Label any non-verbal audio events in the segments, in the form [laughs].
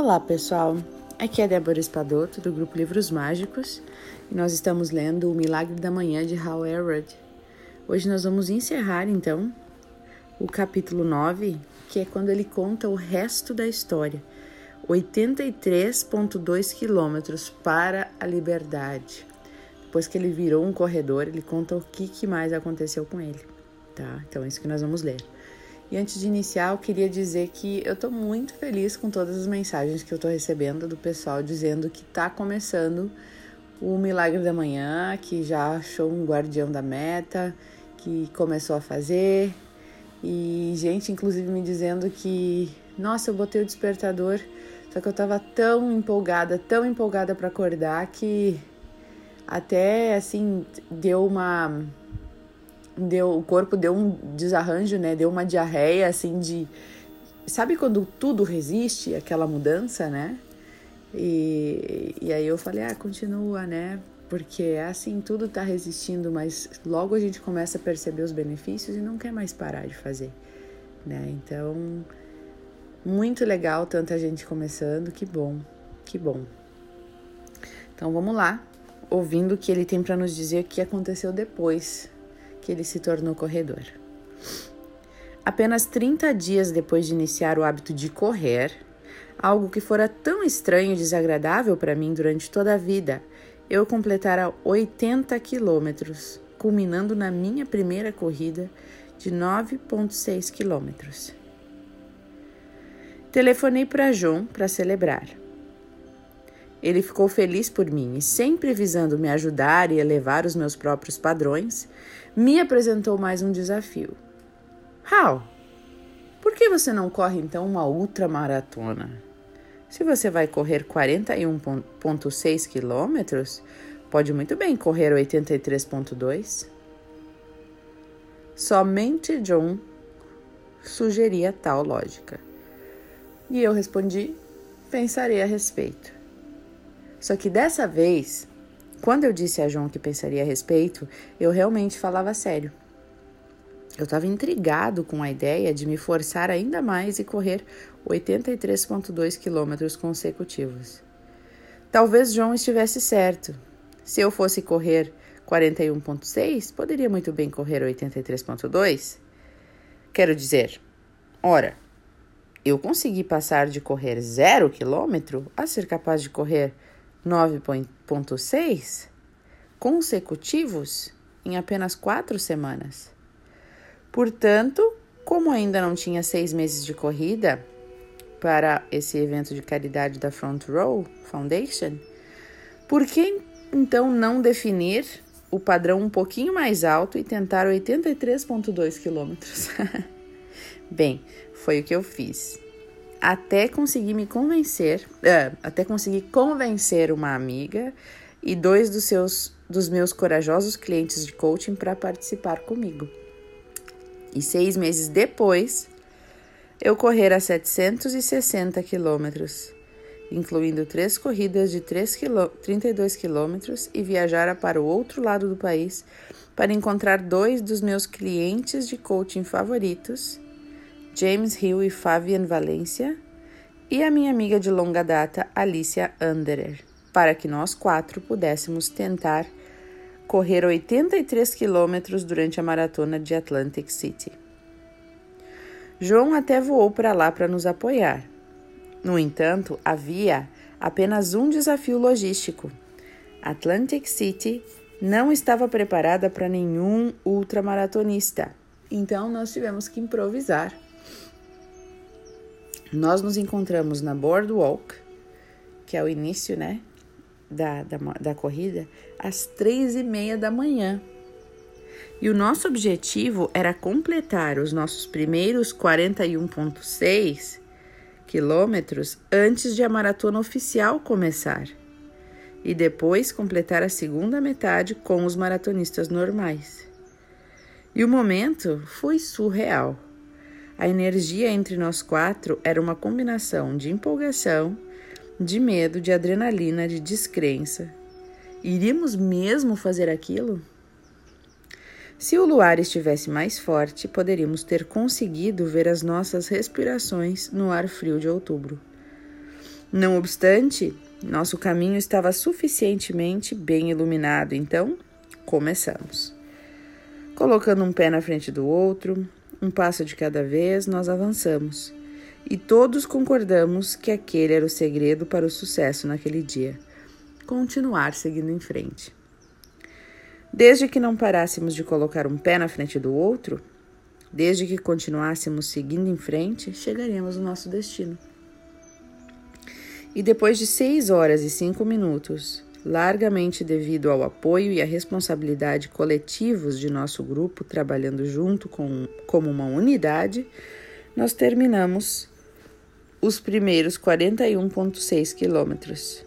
Olá, pessoal. Aqui é Débora Espadoto, do grupo Livros Mágicos, e nós estamos lendo O Milagre da Manhã de Hal Elrod. Hoje nós vamos encerrar, então, o capítulo 9, que é quando ele conta o resto da história. 83,2 quilômetros para a liberdade. Depois que ele virou um corredor, ele conta o que, que mais aconteceu com ele, tá? Então é isso que nós vamos ler. E antes de iniciar, eu queria dizer que eu tô muito feliz com todas as mensagens que eu tô recebendo do pessoal dizendo que tá começando o Milagre da Manhã, que já achou um guardião da meta, que começou a fazer. E gente, inclusive, me dizendo que, nossa, eu botei o despertador, só que eu tava tão empolgada, tão empolgada para acordar que até assim deu uma deu, o corpo deu um desarranjo, né? Deu uma diarreia, assim, de. Sabe quando tudo resiste, aquela mudança, né? E, e aí eu falei, ah, continua, né? Porque é assim, tudo tá resistindo, mas logo a gente começa a perceber os benefícios e não quer mais parar de fazer, né? Então, muito legal tanta gente começando, que bom, que bom. Então vamos lá, ouvindo o que ele tem para nos dizer o que aconteceu depois que ele se tornou corredor. Apenas 30 dias depois de iniciar o hábito de correr, algo que fora tão estranho e desagradável para mim durante toda a vida, eu completara 80 quilômetros, culminando na minha primeira corrida de 9,6 quilômetros. Telefonei para João para celebrar. Ele ficou feliz por mim e, sempre visando me ajudar e elevar os meus próprios padrões, me apresentou mais um desafio. Hal, por que você não corre então uma ultramaratona? Se você vai correr 41,6 quilômetros, pode muito bem correr 83,2. Somente John sugeria tal lógica. E eu respondi: pensarei a respeito. Só que dessa vez, quando eu disse a João que pensaria a respeito, eu realmente falava sério. Eu estava intrigado com a ideia de me forçar ainda mais e correr 83,2 quilômetros consecutivos. Talvez João estivesse certo. Se eu fosse correr 41,6, poderia muito bem correr 83,2. Quero dizer, ora, eu consegui passar de correr zero quilômetro a ser capaz de correr 9,6 consecutivos em apenas quatro semanas. Portanto, como ainda não tinha seis meses de corrida para esse evento de caridade da Front Row Foundation, por que então não definir o padrão um pouquinho mais alto e tentar 83,2 quilômetros? [laughs] Bem, foi o que eu fiz até conseguir me convencer, uh, até conseguir convencer uma amiga e dois dos seus dos meus corajosos clientes de coaching para participar comigo. E seis meses depois, eu correr a 760 quilômetros, incluindo três corridas de 3 quilô, 32 quilômetros e viajar para o outro lado do país para encontrar dois dos meus clientes de coaching favoritos James Hill e Fabian Valência, e a minha amiga de longa data, Alicia Anderer, para que nós quatro pudéssemos tentar correr 83 quilômetros durante a maratona de Atlantic City. João até voou para lá para nos apoiar. No entanto, havia apenas um desafio logístico. Atlantic City não estava preparada para nenhum ultramaratonista. Então nós tivemos que improvisar nós nos encontramos na Boardwalk, que é o início, né, da, da, da corrida, às três e meia da manhã. E o nosso objetivo era completar os nossos primeiros 41,6 quilômetros antes de a maratona oficial começar. E depois completar a segunda metade com os maratonistas normais. E o momento foi surreal. A energia entre nós quatro era uma combinação de empolgação, de medo, de adrenalina, de descrença. Iríamos mesmo fazer aquilo? Se o luar estivesse mais forte, poderíamos ter conseguido ver as nossas respirações no ar frio de outubro. Não obstante, nosso caminho estava suficientemente bem iluminado, então começamos. Colocando um pé na frente do outro, um passo de cada vez, nós avançamos. E todos concordamos que aquele era o segredo para o sucesso naquele dia. Continuar seguindo em frente. Desde que não parássemos de colocar um pé na frente do outro, desde que continuássemos seguindo em frente, chegaremos ao nosso destino. E depois de seis horas e cinco minutos, largamente devido ao apoio e à responsabilidade coletivos de nosso grupo trabalhando junto com, como uma unidade, nós terminamos os primeiros 41,6 quilômetros.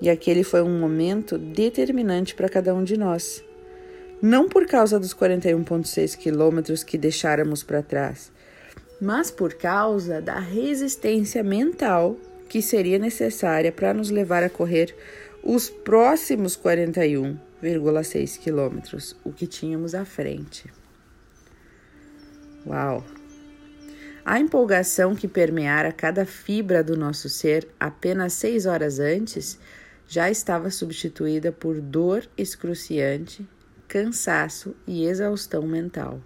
E aquele foi um momento determinante para cada um de nós. Não por causa dos 41,6 quilômetros que deixáramos para trás, mas por causa da resistência mental que seria necessária para nos levar a correr os próximos 41,6 quilômetros, o que tínhamos à frente. Uau! A empolgação que permeara cada fibra do nosso ser apenas seis horas antes já estava substituída por dor excruciante, cansaço e exaustão mental.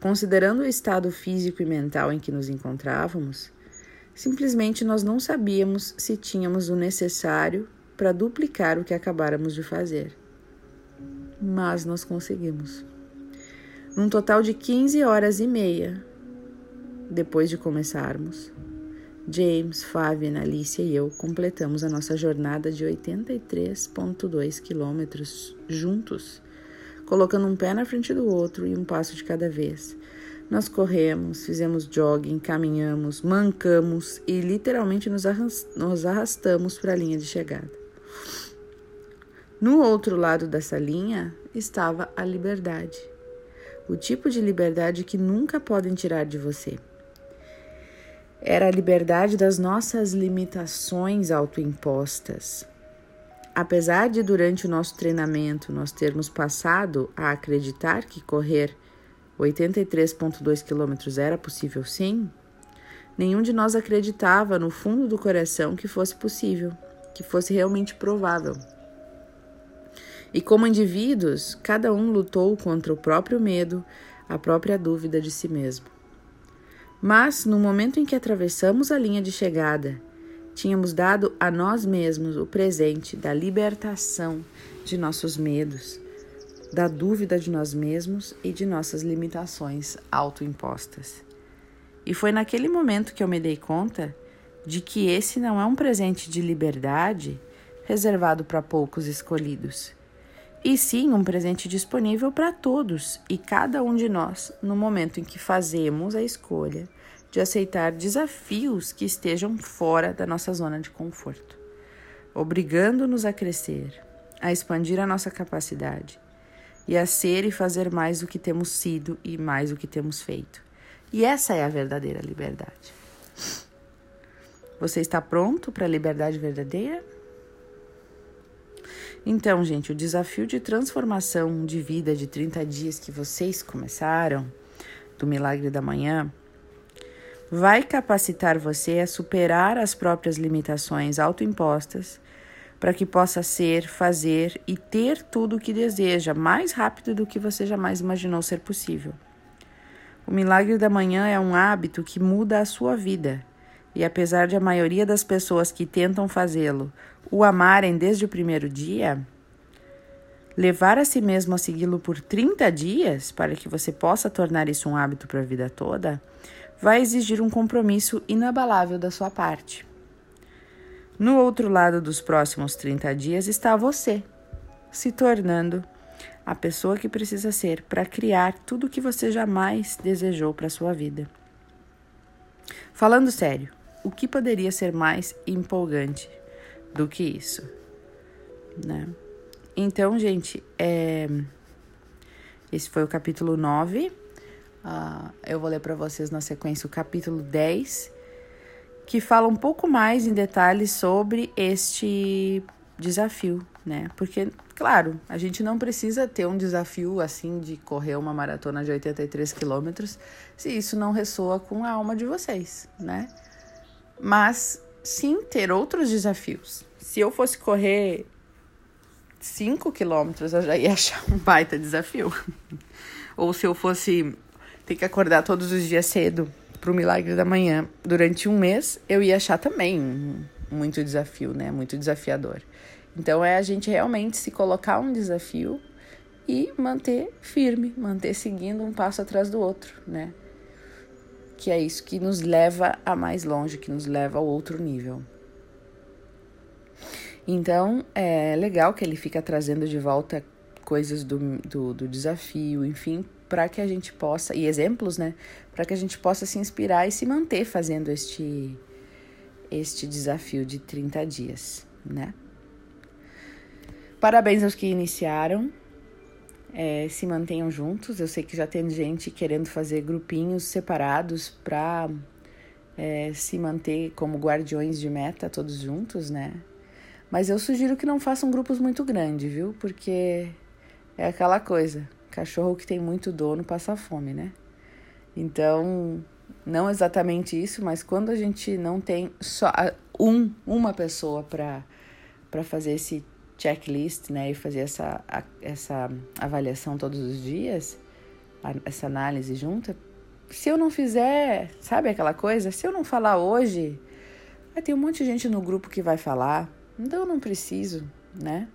Considerando o estado físico e mental em que nos encontrávamos, Simplesmente nós não sabíamos se tínhamos o necessário para duplicar o que acabáramos de fazer. Mas nós conseguimos. Num total de 15 horas e meia depois de começarmos, James, Fábio, Alicia e eu completamos a nossa jornada de 83,2 quilômetros juntos, colocando um pé na frente do outro e um passo de cada vez nós corremos, fizemos jogging, caminhamos, mancamos e literalmente nos arrastamos para a linha de chegada. No outro lado dessa linha estava a liberdade. O tipo de liberdade que nunca podem tirar de você. Era a liberdade das nossas limitações autoimpostas. Apesar de durante o nosso treinamento nós termos passado a acreditar que correr 83,2 quilômetros era possível sim? Nenhum de nós acreditava no fundo do coração que fosse possível, que fosse realmente provável. E como indivíduos, cada um lutou contra o próprio medo, a própria dúvida de si mesmo. Mas, no momento em que atravessamos a linha de chegada, tínhamos dado a nós mesmos o presente da libertação de nossos medos, da dúvida de nós mesmos e de nossas limitações autoimpostas. E foi naquele momento que eu me dei conta de que esse não é um presente de liberdade reservado para poucos escolhidos, e sim um presente disponível para todos e cada um de nós no momento em que fazemos a escolha de aceitar desafios que estejam fora da nossa zona de conforto, obrigando-nos a crescer, a expandir a nossa capacidade e a ser e fazer mais do que temos sido e mais do que temos feito. E essa é a verdadeira liberdade. Você está pronto para a liberdade verdadeira? Então, gente, o desafio de transformação de vida de 30 dias que vocês começaram, do Milagre da Manhã, vai capacitar você a superar as próprias limitações autoimpostas para que possa ser, fazer e ter tudo o que deseja mais rápido do que você jamais imaginou ser possível. O milagre da manhã é um hábito que muda a sua vida. E apesar de a maioria das pessoas que tentam fazê-lo o amarem desde o primeiro dia, levar a si mesmo a segui-lo por 30 dias para que você possa tornar isso um hábito para a vida toda, vai exigir um compromisso inabalável da sua parte. No outro lado dos próximos 30 dias está você, se tornando a pessoa que precisa ser para criar tudo o que você jamais desejou para sua vida. Falando sério, o que poderia ser mais empolgante do que isso, né? Então, gente, é... esse foi o capítulo 9. Uh, ah, eu vou ler para vocês na sequência o capítulo 10 que fala um pouco mais em detalhes sobre este desafio, né? Porque, claro, a gente não precisa ter um desafio assim de correr uma maratona de 83 quilômetros se isso não ressoa com a alma de vocês, né? Mas sim ter outros desafios. Se eu fosse correr 5 quilômetros, eu já ia achar um baita desafio. [laughs] Ou se eu fosse ter que acordar todos os dias cedo para o milagre da manhã durante um mês, eu ia achar também muito desafio, né? Muito desafiador. Então é a gente realmente se colocar um desafio e manter firme, manter seguindo um passo atrás do outro, né? Que é isso que nos leva a mais longe, que nos leva ao outro nível. Então é legal que ele fica trazendo de volta coisas do, do, do desafio, enfim, para que a gente possa, e exemplos, né? Para que a gente possa se inspirar e se manter fazendo este, este desafio de 30 dias, né? Parabéns aos que iniciaram. É, se mantenham juntos. Eu sei que já tem gente querendo fazer grupinhos separados para é, se manter como guardiões de meta todos juntos, né? Mas eu sugiro que não façam grupos muito grandes, viu? Porque é aquela coisa. Cachorro que tem muito dono passa fome, né? Então, não exatamente isso, mas quando a gente não tem só um, uma pessoa para fazer esse checklist, né, e fazer essa, essa avaliação todos os dias, essa análise junta, se eu não fizer, sabe aquela coisa? Se eu não falar hoje, vai ter um monte de gente no grupo que vai falar, então eu não preciso, né?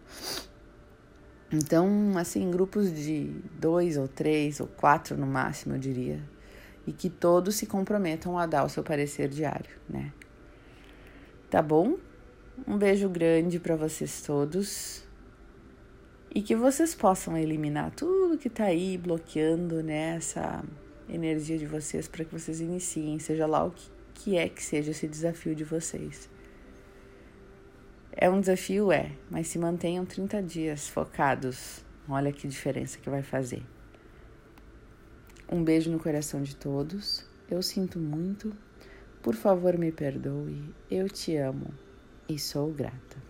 Então, assim, grupos de dois ou três ou quatro no máximo, eu diria. E que todos se comprometam a dar o seu parecer diário, né? Tá bom? Um beijo grande para vocês todos. E que vocês possam eliminar tudo que tá aí bloqueando né, energia de vocês para que vocês iniciem, seja lá o que, que é que seja esse desafio de vocês. É um desafio, é, mas se mantenham 30 dias focados. Olha que diferença que vai fazer. Um beijo no coração de todos. Eu sinto muito. Por favor, me perdoe. Eu te amo e sou grata.